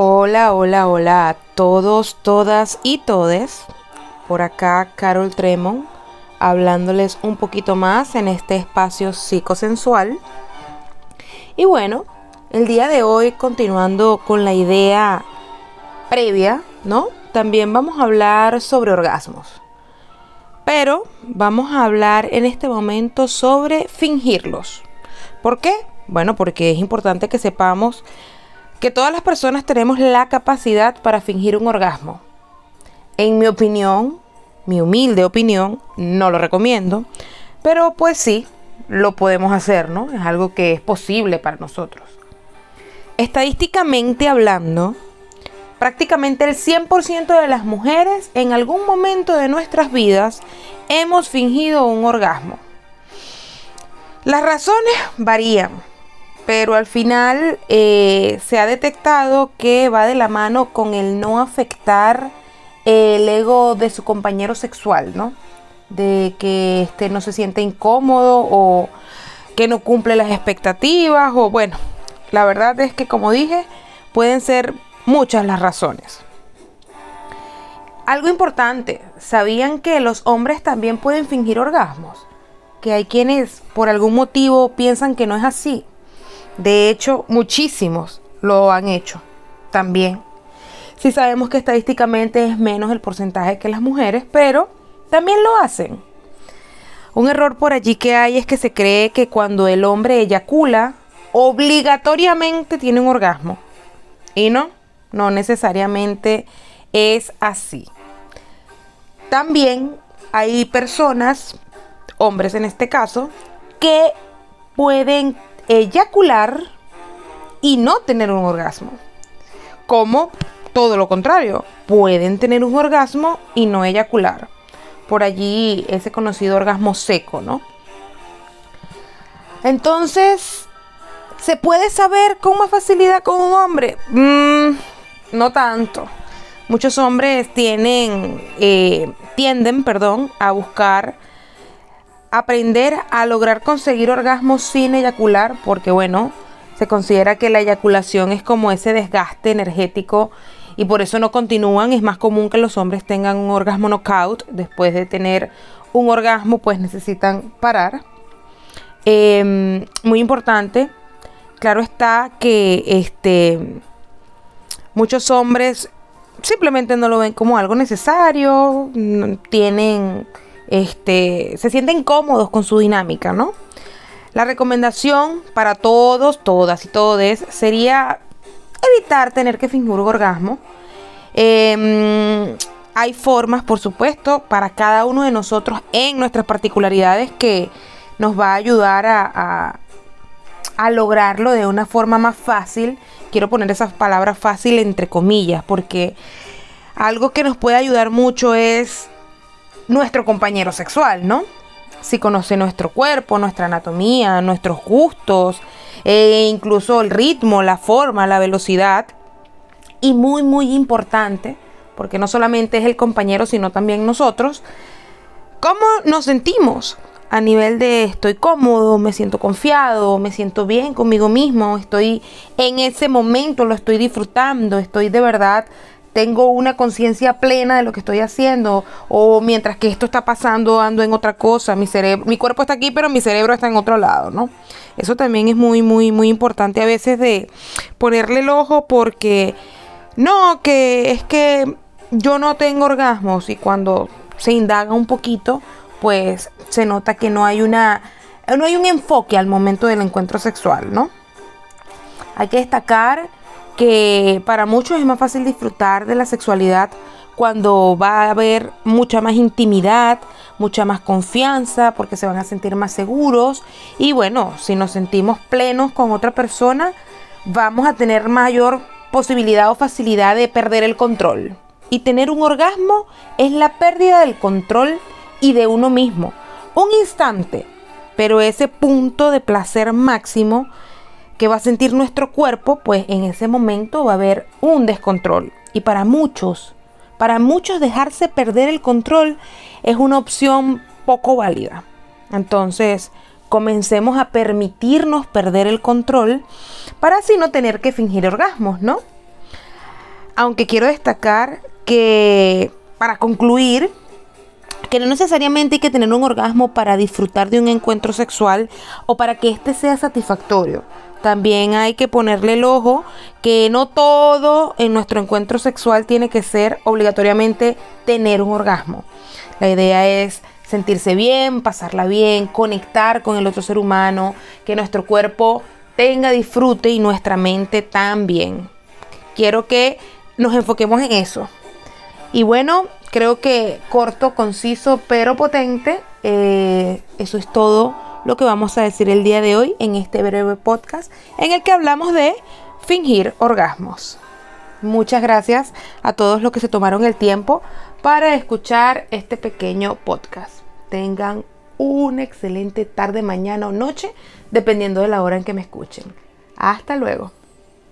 Hola, hola, hola a todos, todas y todes. Por acá Carol Tremont hablándoles un poquito más en este espacio psicosensual. Y bueno, el día de hoy continuando con la idea previa, ¿no? También vamos a hablar sobre orgasmos. Pero vamos a hablar en este momento sobre fingirlos. ¿Por qué? Bueno, porque es importante que sepamos que todas las personas tenemos la capacidad para fingir un orgasmo. En mi opinión, mi humilde opinión, no lo recomiendo, pero pues sí, lo podemos hacer, ¿no? Es algo que es posible para nosotros. Estadísticamente hablando, prácticamente el 100% de las mujeres en algún momento de nuestras vidas hemos fingido un orgasmo. Las razones varían pero al final eh, se ha detectado que va de la mano con el no afectar el ego de su compañero sexual, ¿no? De que este no se siente incómodo o que no cumple las expectativas o bueno, la verdad es que como dije, pueden ser muchas las razones. Algo importante, ¿sabían que los hombres también pueden fingir orgasmos? Que hay quienes por algún motivo piensan que no es así. De hecho, muchísimos lo han hecho también. Sí sabemos que estadísticamente es menos el porcentaje que las mujeres, pero también lo hacen. Un error por allí que hay es que se cree que cuando el hombre eyacula, obligatoriamente tiene un orgasmo. Y no, no necesariamente es así. También hay personas, hombres en este caso, que pueden eyacular y no tener un orgasmo. Como todo lo contrario, pueden tener un orgasmo y no eyacular. Por allí ese conocido orgasmo seco, ¿no? Entonces, ¿se puede saber con más facilidad con un hombre? Mm, no tanto. Muchos hombres tienen, eh, tienden, perdón, a buscar aprender a lograr conseguir orgasmos sin eyacular, porque bueno, se considera que la eyaculación es como ese desgaste energético y por eso no continúan. Es más común que los hombres tengan un orgasmo knockout. Después de tener un orgasmo, pues necesitan parar. Em, muy importante. Claro está que este, muchos hombres simplemente no lo ven como algo necesario. Tienen este, se sienten cómodos con su dinámica, ¿no? La recomendación para todos, todas y todes sería evitar tener que fingir un orgasmo. Em, hay formas, por supuesto, para cada uno de nosotros en nuestras particularidades que nos va a ayudar a, a lograrlo de una forma más fácil. Quiero poner esas palabras fácil entre comillas, porque algo que nos puede ayudar mucho es nuestro compañero sexual, ¿no? Si conoce nuestro cuerpo, nuestra anatomía, nuestros gustos, e incluso el ritmo, la forma, la velocidad. Y muy, muy importante, porque no solamente es el compañero, sino también nosotros, cómo nos sentimos a nivel de estoy cómodo, me siento confiado, me siento bien conmigo mismo, estoy en ese momento, lo estoy disfrutando, estoy de verdad tengo una conciencia plena de lo que estoy haciendo o mientras que esto está pasando ando en otra cosa, mi cerebro, mi cuerpo está aquí, pero mi cerebro está en otro lado, ¿no? Eso también es muy muy muy importante a veces de ponerle el ojo porque no, que es que yo no tengo orgasmos y cuando se indaga un poquito, pues se nota que no hay una no hay un enfoque al momento del encuentro sexual, ¿no? Hay que destacar que para muchos es más fácil disfrutar de la sexualidad cuando va a haber mucha más intimidad, mucha más confianza, porque se van a sentir más seguros. Y bueno, si nos sentimos plenos con otra persona, vamos a tener mayor posibilidad o facilidad de perder el control. Y tener un orgasmo es la pérdida del control y de uno mismo. Un instante, pero ese punto de placer máximo que va a sentir nuestro cuerpo, pues en ese momento va a haber un descontrol. Y para muchos, para muchos dejarse perder el control es una opción poco válida. Entonces, comencemos a permitirnos perder el control para así no tener que fingir orgasmos, ¿no? aunque quiero destacar que para concluir, que no necesariamente hay que tener un orgasmo para disfrutar de un encuentro sexual o para que éste sea satisfactorio. También hay que ponerle el ojo que no todo en nuestro encuentro sexual tiene que ser obligatoriamente tener un orgasmo. La idea es sentirse bien, pasarla bien, conectar con el otro ser humano, que nuestro cuerpo tenga disfrute y nuestra mente también. Quiero que nos enfoquemos en eso. Y bueno, creo que corto, conciso, pero potente. Eh, eso es todo lo que vamos a decir el día de hoy en este breve podcast en el que hablamos de fingir orgasmos. Muchas gracias a todos los que se tomaron el tiempo para escuchar este pequeño podcast. Tengan una excelente tarde, mañana o noche, dependiendo de la hora en que me escuchen. Hasta luego.